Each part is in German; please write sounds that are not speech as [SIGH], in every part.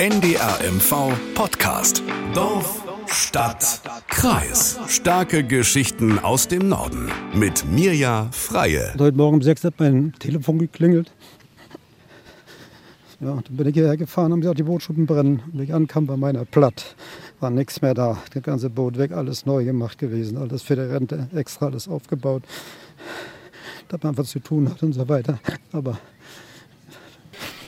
NDRMV Podcast. Dorf, Stadt, Kreis. Starke Geschichten aus dem Norden. Mit Mirja Freie. Heute Morgen um sechs hat mein Telefon geklingelt. Ja, dann bin ich hierher gefahren, haben gesagt, die Bootschuppen brennen. Und ich ankam, bei meiner platt. War nichts mehr da. Das ganze Boot weg, alles neu gemacht gewesen. Alles für die Rente, extra alles aufgebaut. Dass man was zu tun hat und so weiter. Aber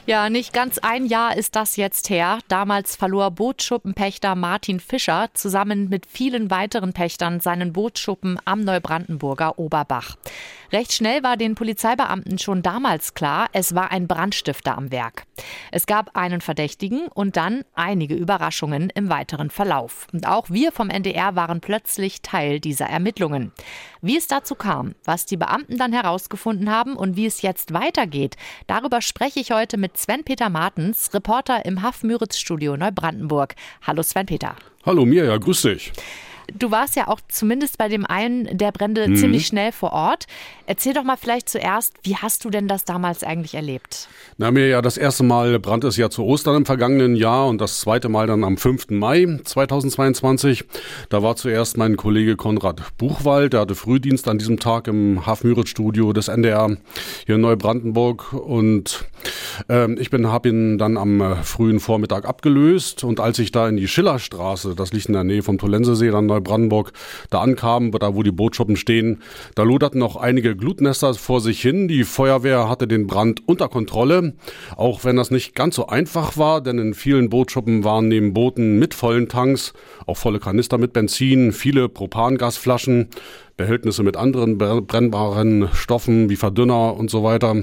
ja, nicht ganz ein Jahr ist das jetzt her. Damals verlor Bootschuppenpächter Martin Fischer zusammen mit vielen weiteren Pächtern seinen Bootsschuppen am Neubrandenburger Oberbach. Recht schnell war den Polizeibeamten schon damals klar, es war ein Brandstifter am Werk. Es gab einen Verdächtigen und dann einige Überraschungen im weiteren Verlauf. Und auch wir vom NDR waren plötzlich Teil dieser Ermittlungen. Wie es dazu kam, was die Beamten dann herausgefunden haben und wie es jetzt weitergeht, darüber spreche ich heute mit Sven-Peter Martens, Reporter im Haff-Müritz-Studio Neubrandenburg. Hallo Sven-Peter. Hallo Mirja, grüß dich. Du warst ja auch zumindest bei dem einen der Brände mhm. ziemlich schnell vor Ort. Erzähl doch mal vielleicht zuerst, wie hast du denn das damals eigentlich erlebt? Na, mir ja das erste Mal brannte es ja zu Ostern im vergangenen Jahr und das zweite Mal dann am 5. Mai 2022. Da war zuerst mein Kollege Konrad Buchwald, der hatte Frühdienst an diesem Tag im Hafmüritz-Studio des NDR hier in Neubrandenburg und ähm, ich bin habe ihn dann am äh, frühen Vormittag abgelöst und als ich da in die Schillerstraße, das liegt in der Nähe vom Tolensesee, dann Neubrandenburg, da ankam, da wo die Bootschuppen stehen, da loderten noch einige Glutnester vor sich hin. Die Feuerwehr hatte den Brand unter Kontrolle, auch wenn das nicht ganz so einfach war, denn in vielen Bootschuppen waren neben Booten mit vollen Tanks auch volle Kanister mit Benzin, viele Propangasflaschen, Behältnisse mit anderen brennbaren Stoffen wie Verdünner und so weiter.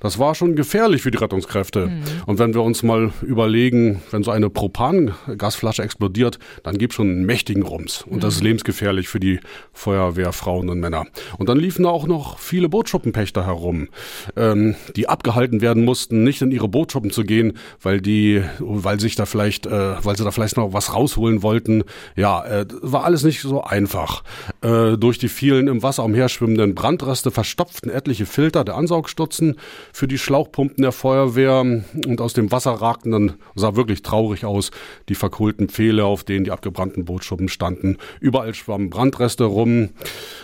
Das war schon gefährlich für die Rettungskräfte. Mhm. Und wenn wir uns mal überlegen, wenn so eine Propangasflasche explodiert, dann gibt es schon einen mächtigen Rums. Und mhm. das ist mhm. lebensgefährlich für die Feuerwehrfrauen und Männer. Und dann liefen da auch noch viele Bootschuppenpächter herum, ähm, die abgehalten werden mussten, nicht in ihre Bootschuppen zu gehen, weil die, weil sich da vielleicht, äh, weil sie da vielleicht noch was rausholen wollten. Ja, äh, war alles nicht so einfach. Äh, durch die vielen im Wasser umherschwimmenden Brandreste verstopften etliche Filter der Ansaugstutzen für die Schlauchpumpen der Feuerwehr und aus dem Wasser ragten dann, sah wirklich traurig aus, die verkohlten Pfähle, auf denen die abgebrannten Bootschuppen standen. Überall schwammen Brandreste rum.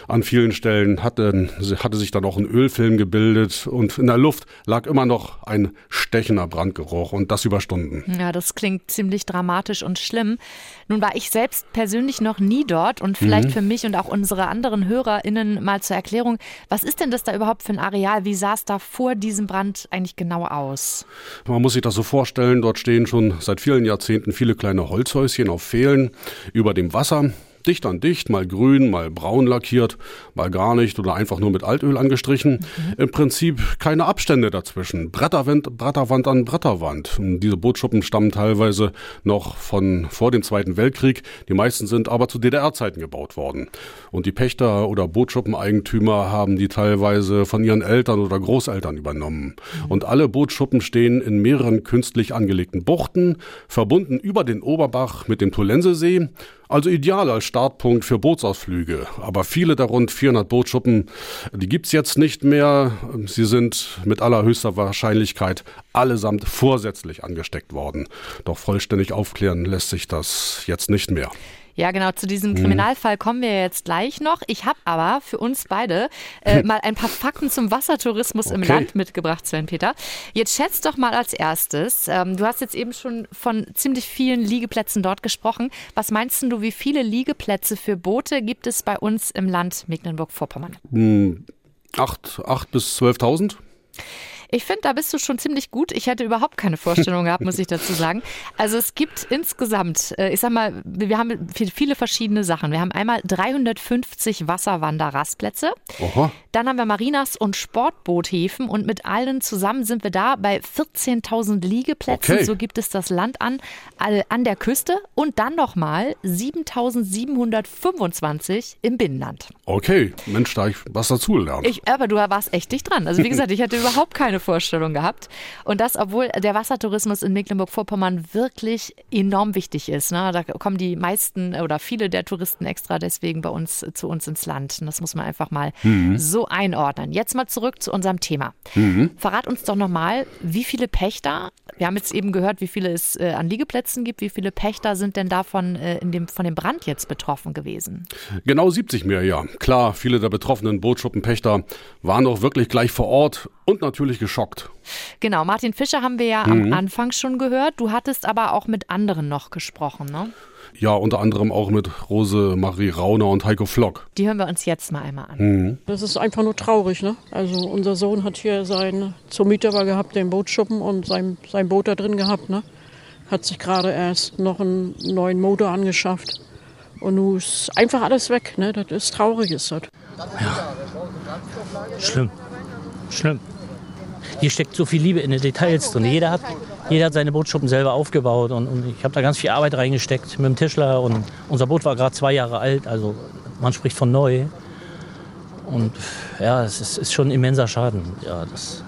An vielen Stellen hatte, hatte sich dann auch ein Ölfilm gebildet und in der Luft lag immer noch ein stechender Brandgeruch und das über Stunden. Ja, das klingt ziemlich dramatisch und schlimm. Nun war ich selbst persönlich noch nie dort und vielleicht mhm. für mich und auch unsere anderen anderen HörerInnen mal zur Erklärung, was ist denn das da überhaupt für ein Areal? Wie sah es da vor diesem Brand eigentlich genau aus? Man muss sich das so vorstellen, dort stehen schon seit vielen Jahrzehnten viele kleine Holzhäuschen auf Pfählen über dem Wasser dicht an dicht, mal grün, mal braun lackiert, mal gar nicht oder einfach nur mit Altöl angestrichen. Mhm. Im Prinzip keine Abstände dazwischen. Bretterwand, Bretterwand an Bretterwand. Und diese Bootschuppen stammen teilweise noch von vor dem Zweiten Weltkrieg. Die meisten sind aber zu DDR-Zeiten gebaut worden. Und die Pächter oder Bootschuppeneigentümer haben die teilweise von ihren Eltern oder Großeltern übernommen. Mhm. Und alle Bootschuppen stehen in mehreren künstlich angelegten Buchten, verbunden über den Oberbach mit dem Tolensesee also ideal als Startpunkt für Bootsausflüge. Aber viele der rund 400 Bootschuppen, die gibt's jetzt nicht mehr. Sie sind mit allerhöchster Wahrscheinlichkeit allesamt vorsätzlich angesteckt worden. Doch vollständig aufklären lässt sich das jetzt nicht mehr. Ja, genau, zu diesem mhm. Kriminalfall kommen wir jetzt gleich noch. Ich habe aber für uns beide äh, mal ein paar Fakten zum Wassertourismus okay. im Land mitgebracht, Sven Peter. Jetzt schätzt doch mal als erstes, ähm, du hast jetzt eben schon von ziemlich vielen Liegeplätzen dort gesprochen. Was meinst du, wie viele Liegeplätze für Boote gibt es bei uns im Land Mecklenburg-Vorpommern? Hm, acht, acht bis 12.000. Ich finde, da bist du schon ziemlich gut. Ich hätte überhaupt keine Vorstellung gehabt, muss ich dazu sagen. Also es gibt insgesamt, äh, ich sag mal, wir haben viele verschiedene Sachen. Wir haben einmal 350 Wasserwanderrastplätze. Dann haben wir Marinas und Sportboothäfen und mit allen zusammen sind wir da bei 14.000 Liegeplätzen. Okay. So gibt es das Land an, an der Küste und dann nochmal 7.725 im Binnenland. Okay, Mensch, da ich was dazugelernt. Ich, aber du warst echt dicht dran. Also wie [LAUGHS] gesagt, ich hatte überhaupt keine keine Vorstellung gehabt. Und das, obwohl der Wassertourismus in Mecklenburg-Vorpommern wirklich enorm wichtig ist. Ne? Da kommen die meisten oder viele der Touristen extra deswegen bei uns zu uns ins Land. Und das muss man einfach mal mhm. so einordnen. Jetzt mal zurück zu unserem Thema. Mhm. Verrat uns doch nochmal, wie viele Pächter, wir haben jetzt eben gehört, wie viele es äh, an Liegeplätzen gibt, wie viele Pächter sind denn davon äh, in dem, von dem Brand jetzt betroffen gewesen? Genau 70 mehr, ja. Klar, viele der betroffenen Bootschuppenpächter waren auch wirklich gleich vor Ort und natürlich geschockt. Genau, Martin Fischer haben wir ja mhm. am Anfang schon gehört. Du hattest aber auch mit anderen noch gesprochen, ne? Ja, unter anderem auch mit Rose Marie Rauner und Heiko Flock. Die hören wir uns jetzt mal einmal an. Mhm. Das ist einfach nur traurig. Ne? Also unser Sohn hat hier seinen zur Miete gehabt, den Bootschuppen und sein, sein Boot da drin gehabt. Ne? Hat sich gerade erst noch einen neuen Motor angeschafft. Und nun ist einfach alles weg. Ne? Das ist traurig, ist das. Ja. Schlimm. Schlimm. Hier steckt so viel Liebe in den Details drin. Jeder hat, jeder hat seine Bootschuppen selber aufgebaut und, und ich habe da ganz viel Arbeit reingesteckt mit dem Tischler und unser Boot war gerade zwei Jahre alt, also man spricht von neu. Und ja, es ist, ist schon ein immenser Schaden. Ja, das,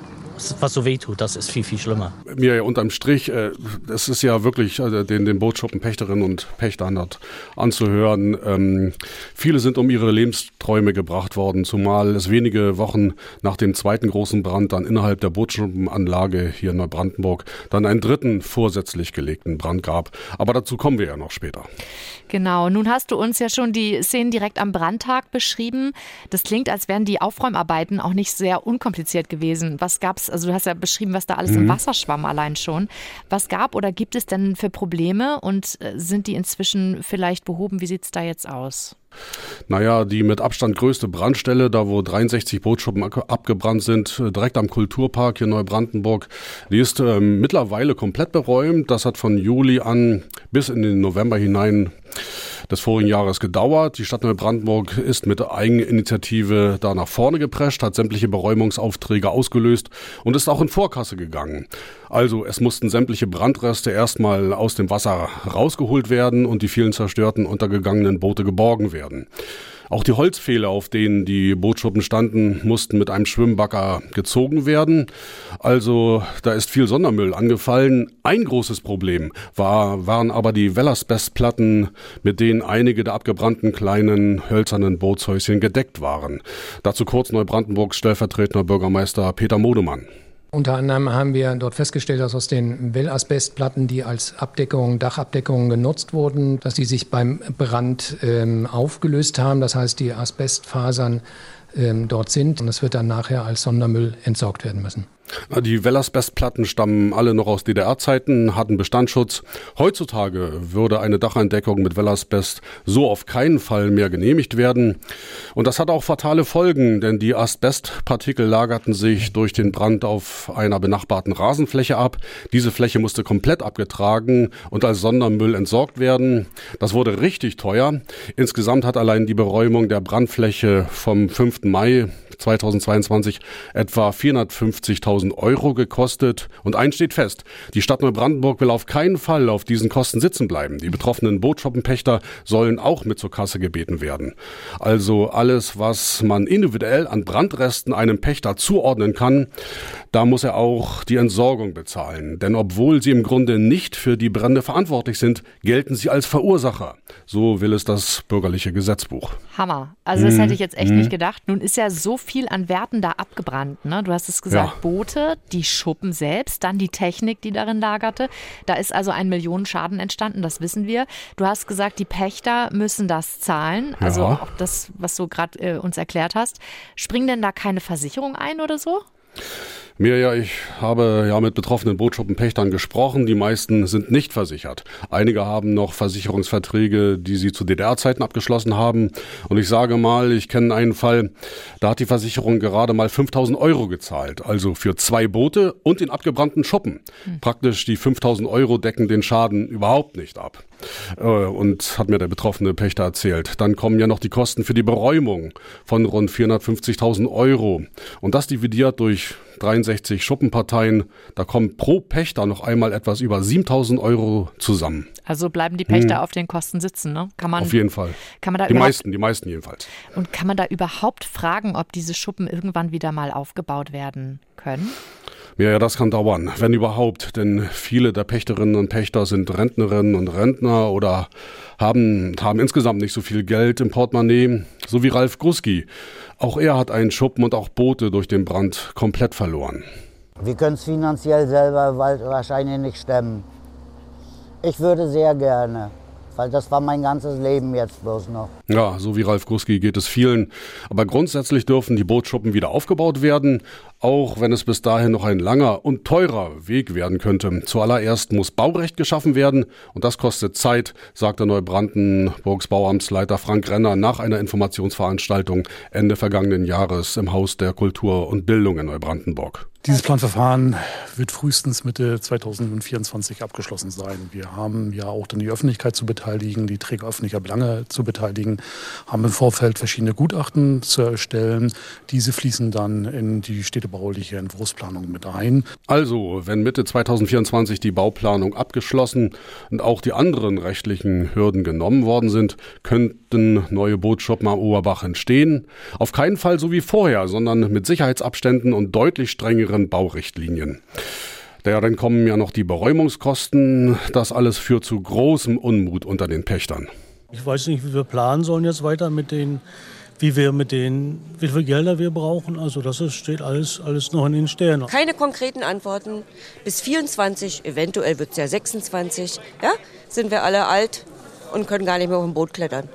was so weh tut, das ist viel, viel schlimmer. Mir ja unterm Strich, äh, es ist ja wirklich äh, den, den Bootsschuppenpächterinnen und Pächtern dort anzuhören. Ähm, viele sind um ihre Lebensträume gebracht worden, zumal es wenige Wochen nach dem zweiten großen Brand dann innerhalb der Bootschuppenanlage hier in Neubrandenburg dann einen dritten vorsätzlich gelegten Brand gab. Aber dazu kommen wir ja noch später. Genau, nun hast du uns ja schon die Szenen direkt am Brandtag beschrieben. Das klingt, als wären die Aufräumarbeiten auch nicht sehr unkompliziert gewesen. Was gab es, also du hast ja beschrieben, was da alles mhm. im Wasser schwamm allein schon. Was gab oder gibt es denn für Probleme und äh, sind die inzwischen vielleicht behoben? Wie sieht es da jetzt aus? Naja, die mit Abstand größte Brandstelle, da wo 63 Bootschuppen abgebrannt sind, äh, direkt am Kulturpark hier in Neubrandenburg, die ist äh, mittlerweile komplett beräumt. Das hat von Juli an bis in den November hinein des vorigen Jahres gedauert. Die Stadt Neubrandenburg ist mit Eigeninitiative da nach vorne geprescht, hat sämtliche Beräumungsaufträge ausgelöst und ist auch in Vorkasse gegangen. Also es mussten sämtliche Brandreste erstmal aus dem Wasser rausgeholt werden und die vielen zerstörten untergegangenen Boote geborgen werden. Auch die Holzpfähle, auf denen die Bootschuppen standen, mussten mit einem Schwimmbagger gezogen werden. Also da ist viel Sondermüll angefallen. Ein großes Problem war, waren aber die Wellersbest-Platten, mit denen einige der abgebrannten kleinen hölzernen Bootshäuschen gedeckt waren. Dazu kurz Neubrandenburgs stellvertretender Bürgermeister Peter Modemann. Unter anderem haben wir dort festgestellt, dass aus den Wellasbestplatten, die als Abdeckung, Dachabdeckung genutzt wurden, dass die sich beim Brand ähm, aufgelöst haben. Das heißt, die Asbestfasern ähm, dort sind und es wird dann nachher als Sondermüll entsorgt werden müssen. Die Wellersbest-Platten stammen alle noch aus DDR-Zeiten, hatten Bestandsschutz. Heutzutage würde eine Dacheindeckung mit Wellersbest so auf keinen Fall mehr genehmigt werden. Und das hat auch fatale Folgen, denn die Asbestpartikel lagerten sich durch den Brand auf einer benachbarten Rasenfläche ab. Diese Fläche musste komplett abgetragen und als Sondermüll entsorgt werden. Das wurde richtig teuer. Insgesamt hat allein die Beräumung der Brandfläche vom 5. Mai 2022 etwa 450.000 Euro gekostet. Und eins steht fest, die Stadt Neubrandenburg will auf keinen Fall auf diesen Kosten sitzen bleiben. Die betroffenen Bootschoppenpächter sollen auch mit zur Kasse gebeten werden. Also alles, was man individuell an Brandresten einem Pächter zuordnen kann, da muss er auch die Entsorgung bezahlen. Denn obwohl sie im Grunde nicht für die Brände verantwortlich sind, gelten sie als Verursacher. So will es das bürgerliche Gesetzbuch. Hammer. Also das hätte ich jetzt echt mhm. nicht gedacht. Nun ist ja so viel an Werten da abgebrannt. Ne? Du hast es gesagt, ja. Boote, die Schuppen selbst, dann die Technik, die darin lagerte. Da ist also ein Millionenschaden entstanden, das wissen wir. Du hast gesagt, die Pächter müssen das zahlen. Also ja. auch das, was du gerade äh, uns erklärt hast. Springen denn da keine Versicherung ein oder so? Mir ja, ich habe ja mit betroffenen Bootschuppenpächtern gesprochen. Die meisten sind nicht versichert. Einige haben noch Versicherungsverträge, die sie zu DDR-Zeiten abgeschlossen haben. Und ich sage mal, ich kenne einen Fall, da hat die Versicherung gerade mal 5000 Euro gezahlt. Also für zwei Boote und den abgebrannten Schuppen. Hm. Praktisch die 5000 Euro decken den Schaden überhaupt nicht ab. Äh, und hat mir der betroffene Pächter erzählt. Dann kommen ja noch die Kosten für die Beräumung von rund 450.000 Euro. Und das dividiert durch 63 Schuppenparteien. Da kommen pro Pächter noch einmal etwas über 7000 Euro zusammen. Also bleiben die Pächter hm. auf den Kosten sitzen, ne? Kann man, auf jeden Fall. Kann man da die meisten, die meisten jedenfalls. Und kann man da überhaupt fragen, ob diese Schuppen irgendwann wieder mal aufgebaut werden können? Ja, das kann dauern, wenn überhaupt, denn viele der Pächterinnen und Pächter sind Rentnerinnen und Rentner oder haben, haben insgesamt nicht so viel Geld im Portemonnaie, so wie Ralf Gruski. Auch er hat einen Schuppen und auch Boote durch den Brand komplett verloren. Wir können es finanziell selber wahrscheinlich nicht stemmen. Ich würde sehr gerne weil das war mein ganzes Leben jetzt bloß noch. Ja, so wie Ralf Gruski geht es vielen. Aber grundsätzlich dürfen die Bootschuppen wieder aufgebaut werden, auch wenn es bis dahin noch ein langer und teurer Weg werden könnte. Zuallererst muss Baurecht geschaffen werden und das kostet Zeit, sagte Neubrandenburgs Bauamtsleiter Frank Renner nach einer Informationsveranstaltung Ende vergangenen Jahres im Haus der Kultur und Bildung in Neubrandenburg. Dieses Planverfahren wird frühestens Mitte 2024 abgeschlossen sein. Wir haben ja auch dann die Öffentlichkeit zu beteiligen, die Träger öffentlicher Belange zu beteiligen, haben im Vorfeld verschiedene Gutachten zu erstellen. Diese fließen dann in die städtebauliche Entwurfsplanung mit ein. Also, wenn Mitte 2024 die Bauplanung abgeschlossen und auch die anderen rechtlichen Hürden genommen worden sind, könnten neue Bootschuppen am Oberbach entstehen. Auf keinen Fall so wie vorher, sondern mit Sicherheitsabständen und deutlich strengeren strengeren Baurichtlinien. Ja, dann kommen ja noch die Beräumungskosten. Das alles führt zu großem Unmut unter den Pächtern. Ich weiß nicht, wie wir planen sollen jetzt weiter mit den, wie wir mit den, wie viel Gelder wir brauchen. Also das ist, steht alles, alles noch in den Sternen. Keine konkreten Antworten. Bis 24, eventuell wird es ja 26, ja, sind wir alle alt und können gar nicht mehr auf dem Boot klettern.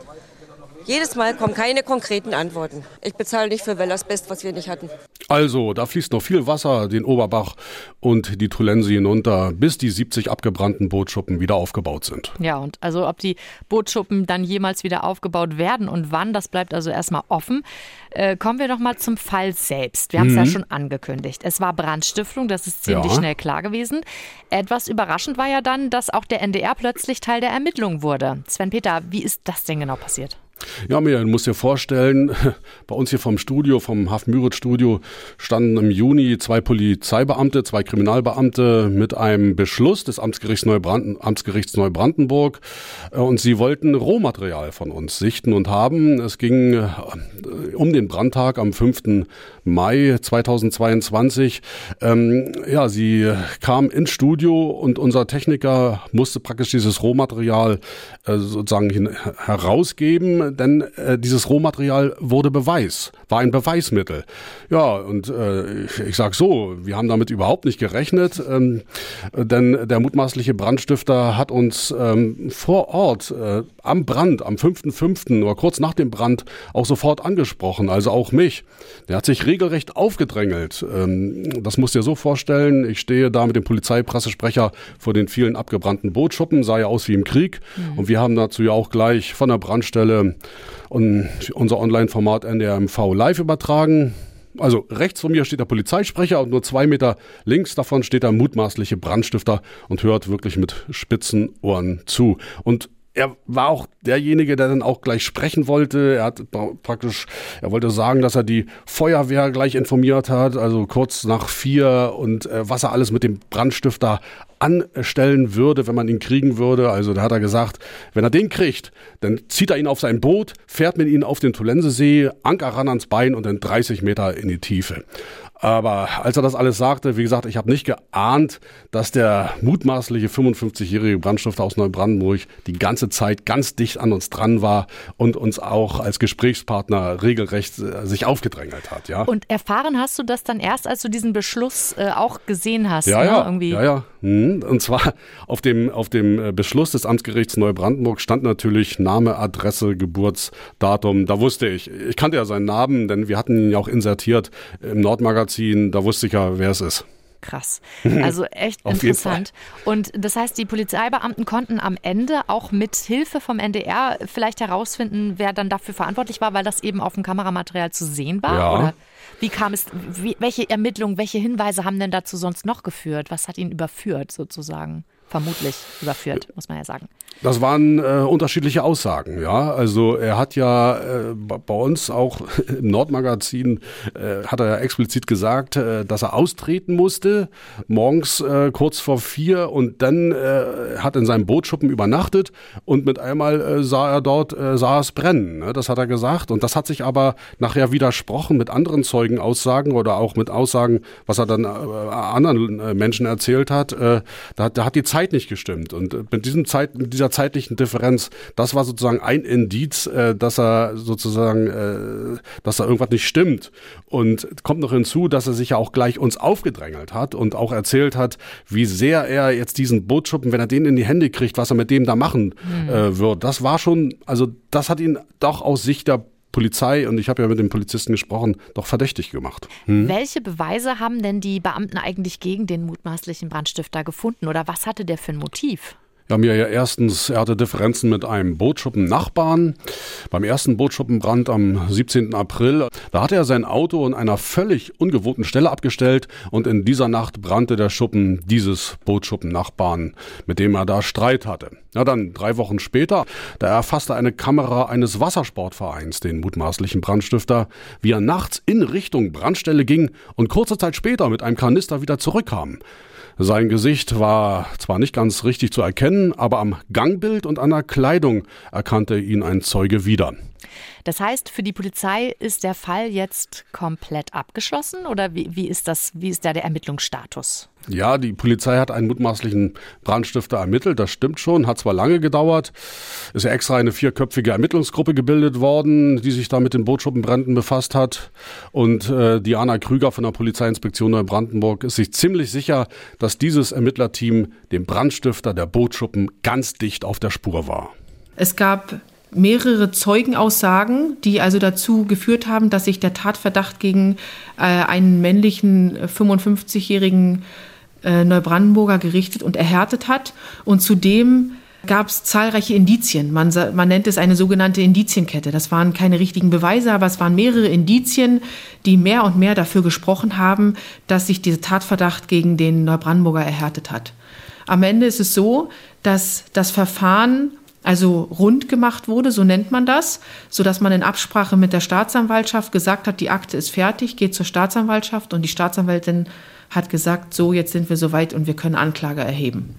Jedes Mal kommen keine konkreten Antworten. Ich bezahle nicht für Wellersbest, was wir nicht hatten. Also, da fließt noch viel Wasser den Oberbach und die Tulensi hinunter, bis die 70 abgebrannten Bootschuppen wieder aufgebaut sind. Ja, und also ob die Bootschuppen dann jemals wieder aufgebaut werden und wann, das bleibt also erstmal offen. Äh, kommen wir noch mal zum Fall selbst. Wir haben es mhm. ja schon angekündigt. Es war Brandstiftung, das ist ziemlich ja. schnell klar gewesen. Etwas überraschend war ja dann, dass auch der NDR plötzlich Teil der Ermittlungen wurde. Sven Peter, wie ist das denn genau passiert? Ja, mir, du musst dir vorstellen, [LAUGHS] bei uns hier vom Studio, vom Haft-Müritz-Studio, standen im Juni zwei Polizeibeamte, zwei Kriminalbeamte mit einem Beschluss des Amtsgerichts, Neubranden, Amtsgerichts Neubrandenburg äh, und sie wollten Rohmaterial von uns sichten und haben. Es ging äh, um den Brandtag am 5. Mai 2022. Ähm, ja, sie kam ins Studio und unser Techniker musste praktisch dieses Rohmaterial äh, sozusagen hin, herausgeben, denn äh, dieses Rohmaterial wurde Beweis, war ein Beweismittel. Ja, und äh, ich, ich sag so, wir haben damit überhaupt nicht gerechnet, ähm, denn der mutmaßliche Brandstifter hat uns ähm, vor Ort äh, am Brand, am 5.5. oder kurz nach dem Brand auch sofort angesprochen, also auch mich. Der hat sich regelrecht aufgedrängelt. Ähm, das musst du dir so vorstellen, ich stehe da mit dem Polizeipressesprecher vor den vielen abgebrannten Bootschuppen, sah ja aus wie im Krieg. Mhm. Und wir haben dazu ja auch gleich von der Brandstelle unser Online-Format NDRMV live übertragen. Also rechts von mir steht der Polizeisprecher und nur zwei Meter links davon steht der mutmaßliche Brandstifter und hört wirklich mit spitzen Ohren zu. Und er war auch derjenige, der dann auch gleich sprechen wollte. Er hat praktisch, er wollte sagen, dass er die Feuerwehr gleich informiert hat, also kurz nach vier und äh, was er alles mit dem Brandstifter anstellen würde, wenn man ihn kriegen würde. Also da hat er gesagt, wenn er den kriegt, dann zieht er ihn auf sein Boot, fährt mit ihm auf den Tulensesee, Anker ran ans Bein und dann 30 Meter in die Tiefe. Aber als er das alles sagte, wie gesagt, ich habe nicht geahnt, dass der mutmaßliche 55-jährige Brandstifter aus Neubrandenburg die ganze Zeit ganz dicht an uns dran war und uns auch als Gesprächspartner regelrecht äh, sich aufgedrängelt hat. Ja. Und erfahren hast du das dann erst, als du diesen Beschluss äh, auch gesehen hast? Ja, ne? ja, Irgendwie. ja, ja. Hm. Und zwar auf dem, auf dem äh, Beschluss des Amtsgerichts Neubrandenburg stand natürlich Name, Adresse, Geburtsdatum. Da wusste ich, ich kannte ja seinen Namen, denn wir hatten ihn ja auch insertiert im Nordmagazin. Da wusste ich ja, wer es ist. Krass. [LAUGHS] Also echt interessant. Und das heißt, die Polizeibeamten konnten am Ende auch mit Hilfe vom NDR vielleicht herausfinden, wer dann dafür verantwortlich war, weil das eben auf dem Kameramaterial zu sehen war? Ja. Oder? Wie kam es, wie, welche Ermittlungen, welche Hinweise haben denn dazu sonst noch geführt? Was hat ihn überführt sozusagen? Vermutlich überführt, muss man ja sagen. Das waren äh, unterschiedliche Aussagen, ja. Also er hat ja äh, bei uns auch [LAUGHS] im Nordmagazin äh, hat er ja explizit gesagt, äh, dass er austreten musste, morgens äh, kurz vor vier und dann äh, hat in seinem Bootschuppen übernachtet und mit einmal sah er dort, sah es brennen. Ne? Das hat er gesagt. Und das hat sich aber nachher widersprochen mit anderen Zeugenaussagen oder auch mit Aussagen, was er dann anderen Menschen erzählt hat. Da, da hat die Zeit nicht gestimmt. Und äh, mit diesem Zeit, mit dieser zeitlichen Differenz, das war sozusagen ein Indiz, äh, dass er sozusagen, äh, dass da irgendwas nicht stimmt. Und kommt noch hinzu, dass er sich ja auch gleich uns aufgedrängelt hat und auch erzählt hat, wie sehr er jetzt diesen Bootschuppen, wenn er den in die Hände kriegt, was er mit dem da machen mhm. äh, wird. Das war schon, also das hat ihn doch aus Sicht der Polizei, und ich habe ja mit dem Polizisten gesprochen, doch verdächtig gemacht. Hm? Welche Beweise haben denn die Beamten eigentlich gegen den mutmaßlichen Brandstifter gefunden oder was hatte der für ein Motiv? Ja, mir ja erstens, er hatte Differenzen mit einem Bootschuppen-Nachbarn. Beim ersten Bootschuppenbrand am 17. April, da hatte er sein Auto an einer völlig ungewohnten Stelle abgestellt und in dieser Nacht brannte der Schuppen dieses Bootschuppen-Nachbarn, mit dem er da Streit hatte. Ja, dann drei Wochen später, da erfasste eine Kamera eines Wassersportvereins den mutmaßlichen Brandstifter, wie er nachts in Richtung Brandstelle ging und kurze Zeit später mit einem Kanister wieder zurückkam. Sein Gesicht war zwar nicht ganz richtig zu erkennen, aber am Gangbild und an der Kleidung erkannte ihn ein Zeuge wieder. Das heißt, für die Polizei ist der Fall jetzt komplett abgeschlossen oder wie, wie ist das, wie ist da der Ermittlungsstatus? Ja, die Polizei hat einen mutmaßlichen Brandstifter ermittelt, das stimmt schon, hat zwar lange gedauert, ist ja extra eine vierköpfige Ermittlungsgruppe gebildet worden, die sich da mit den Bootschuppenbränden befasst hat. Und äh, Diana Krüger von der Polizeiinspektion Neubrandenburg ist sich ziemlich sicher, dass dieses Ermittlerteam dem Brandstifter der Bootschuppen ganz dicht auf der Spur war. Es gab mehrere Zeugenaussagen, die also dazu geführt haben, dass sich der Tatverdacht gegen äh, einen männlichen 55-jährigen äh, Neubrandenburger gerichtet und erhärtet hat. Und zudem gab es zahlreiche Indizien. Man, man, nennt es eine sogenannte Indizienkette. Das waren keine richtigen Beweise, aber es waren mehrere Indizien, die mehr und mehr dafür gesprochen haben, dass sich dieser Tatverdacht gegen den Neubrandenburger erhärtet hat. Am Ende ist es so, dass das Verfahren also rund gemacht wurde, so nennt man das, so dass man in Absprache mit der Staatsanwaltschaft gesagt hat, die Akte ist fertig, geht zur Staatsanwaltschaft und die Staatsanwältin hat gesagt, so jetzt sind wir soweit und wir können Anklage erheben.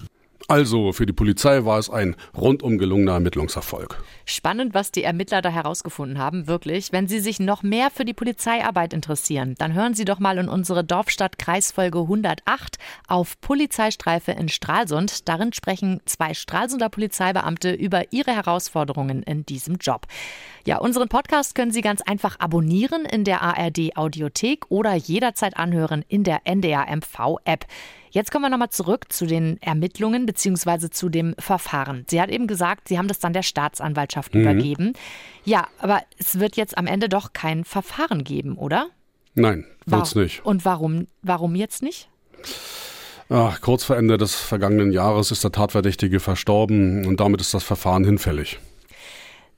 Also für die Polizei war es ein rundum gelungener Ermittlungserfolg. Spannend, was die Ermittler da herausgefunden haben, wirklich. Wenn Sie sich noch mehr für die Polizeiarbeit interessieren, dann hören Sie doch mal in unsere Dorfstadt-Kreisfolge 108 auf Polizeistreife in Stralsund. Darin sprechen zwei Stralsunder Polizeibeamte über ihre Herausforderungen in diesem Job. Ja, unseren Podcast können Sie ganz einfach abonnieren in der ARD Audiothek oder jederzeit anhören in der NDR MV App. Jetzt kommen wir nochmal zurück zu den Ermittlungen bzw. zu dem Verfahren. Sie hat eben gesagt, Sie haben das dann der Staatsanwaltschaft mhm. übergeben. Ja, aber es wird jetzt am Ende doch kein Verfahren geben, oder? Nein, wird es nicht. Und warum, warum jetzt nicht? Ach, kurz vor Ende des vergangenen Jahres ist der Tatverdächtige verstorben und damit ist das Verfahren hinfällig.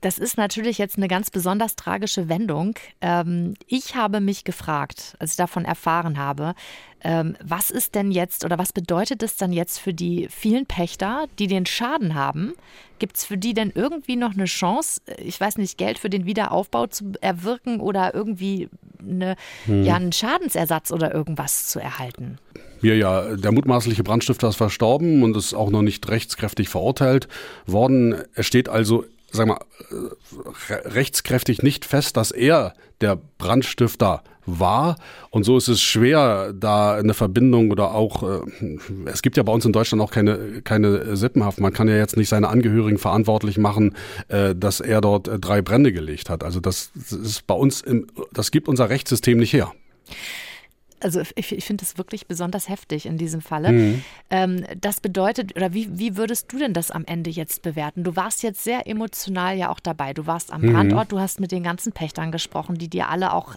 Das ist natürlich jetzt eine ganz besonders tragische Wendung. Ähm, ich habe mich gefragt, als ich davon erfahren habe, ähm, was ist denn jetzt oder was bedeutet es dann jetzt für die vielen Pächter, die den Schaden haben? Gibt es für die denn irgendwie noch eine Chance, ich weiß nicht, Geld für den Wiederaufbau zu erwirken oder irgendwie eine, hm. ja, einen Schadensersatz oder irgendwas zu erhalten? Mir ja, der mutmaßliche Brandstifter ist verstorben und ist auch noch nicht rechtskräftig verurteilt worden. Es steht also sag mal, äh, rechtskräftig nicht fest, dass er der Brandstifter war. Und so ist es schwer, da eine Verbindung oder auch, äh, es gibt ja bei uns in Deutschland auch keine, keine Sippenhaft. Man kann ja jetzt nicht seine Angehörigen verantwortlich machen, äh, dass er dort drei Brände gelegt hat. Also das ist bei uns, im, das gibt unser Rechtssystem nicht her also ich, ich finde das wirklich besonders heftig in diesem Falle. Mhm. Ähm, das bedeutet, oder wie, wie würdest du denn das am Ende jetzt bewerten? Du warst jetzt sehr emotional ja auch dabei. Du warst am mhm. Brandort, du hast mit den ganzen Pächtern gesprochen, die dir alle auch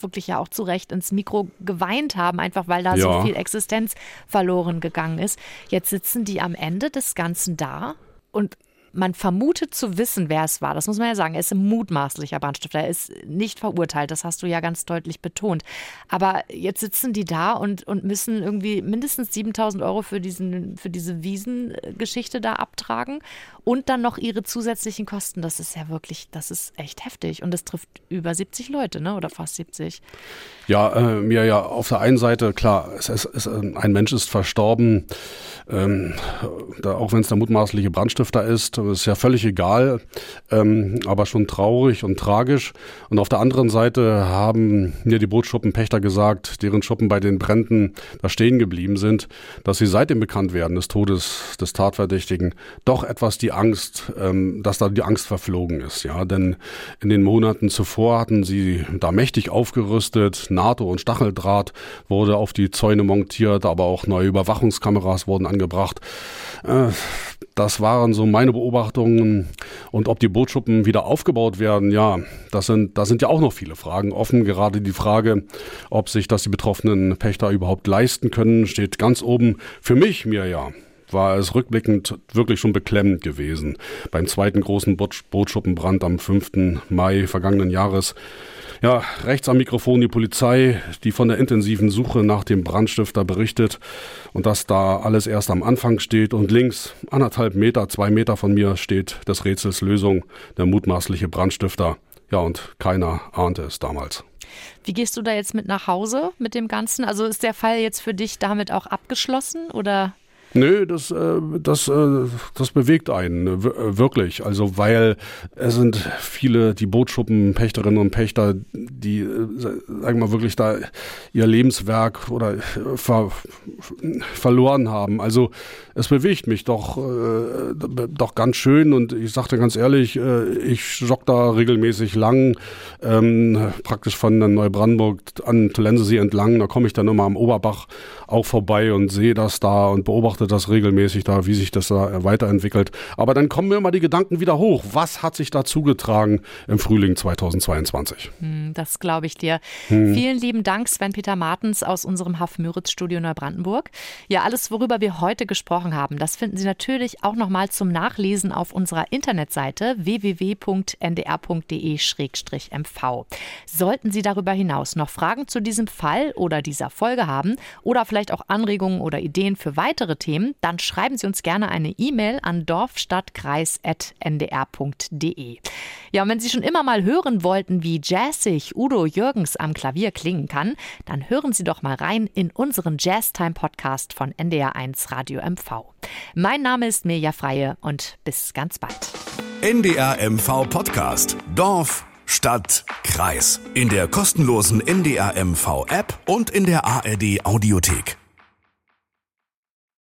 wirklich ja auch zu Recht ins Mikro geweint haben, einfach weil da ja. so viel Existenz verloren gegangen ist. Jetzt sitzen die am Ende des Ganzen da und man vermutet zu wissen, wer es war. Das muss man ja sagen. Er ist mutmaßlicher Brandstifter. Er ist nicht verurteilt. Das hast du ja ganz deutlich betont. Aber jetzt sitzen die da und, und müssen irgendwie mindestens 7000 Euro für, diesen, für diese Wiesengeschichte da abtragen und dann noch ihre zusätzlichen Kosten. Das ist ja wirklich, das ist echt heftig. Und das trifft über 70 Leute, ne? oder fast 70. Ja, äh, mir ja auf der einen Seite, klar, es ist, es, ein Mensch ist verstorben. Ähm, da, auch wenn es der mutmaßliche Brandstifter ist, ist ja völlig egal, ähm, aber schon traurig und tragisch. Und auf der anderen Seite haben mir die Bootschuppenpächter gesagt, deren Schuppen bei den Bränden da stehen geblieben sind, dass sie seit dem Bekanntwerden des Todes des Tatverdächtigen doch etwas die Angst, ähm, dass da die Angst verflogen ist. Ja, denn in den Monaten zuvor hatten sie da mächtig aufgerüstet, NATO und Stacheldraht wurde auf die Zäune montiert, aber auch neue Überwachungskameras wurden angebracht. Äh, das waren so meine Beobachtungen. Und ob die Bootschuppen wieder aufgebaut werden, ja, das sind, da sind ja auch noch viele Fragen offen. Gerade die Frage, ob sich das die betroffenen Pächter überhaupt leisten können, steht ganz oben. Für mich, mir ja, war es rückblickend wirklich schon beklemmend gewesen. Beim zweiten großen Bootschuppenbrand am 5. Mai vergangenen Jahres ja, rechts am Mikrofon die Polizei, die von der intensiven Suche nach dem Brandstifter berichtet und dass da alles erst am Anfang steht und links anderthalb Meter, zwei Meter von mir steht des Rätsels Lösung, der mutmaßliche Brandstifter. Ja, und keiner ahnte es damals. Wie gehst du da jetzt mit nach Hause mit dem Ganzen? Also ist der Fall jetzt für dich damit auch abgeschlossen oder? Nö, das, äh, das, äh, das bewegt einen äh, wirklich. Also weil es sind viele, die Bootschuppenpächterinnen und Pächter, die, sagen wir mal, wirklich da ihr Lebenswerk oder ver, verloren haben. Also es bewegt mich doch, doch ganz schön und ich sagte ganz ehrlich, ich jogge da regelmäßig lang, ähm, praktisch von Neubrandenburg an Tolensesee entlang. Da komme ich dann immer am Oberbach auch vorbei und sehe das da und beobachte beobachte das regelmäßig da, wie sich das da weiterentwickelt. Aber dann kommen mir immer die Gedanken wieder hoch. Was hat sich da zugetragen im Frühling 2022? Hm, das glaube ich dir. Hm. Vielen lieben Dank, Sven-Peter Martens aus unserem Haff-Müritz-Studio Neubrandenburg. Ja, alles, worüber wir heute gesprochen haben, das finden Sie natürlich auch nochmal zum Nachlesen auf unserer Internetseite www.ndr.de-mv. Sollten Sie darüber hinaus noch Fragen zu diesem Fall oder dieser Folge haben oder vielleicht auch Anregungen oder Ideen für weitere Themen, Themen, dann schreiben Sie uns gerne eine E-Mail an dorfstadtkreis.ndr.de. Ja, und wenn Sie schon immer mal hören wollten, wie jazzig Udo Jürgens am Klavier klingen kann, dann hören Sie doch mal rein in unseren Jazztime Podcast von NDR1 Radio MV. Mein Name ist Mirja Freie und bis ganz bald. NDR MV Podcast. Dorf, Stadt, Kreis. In der kostenlosen NDR MV App und in der ARD Audiothek.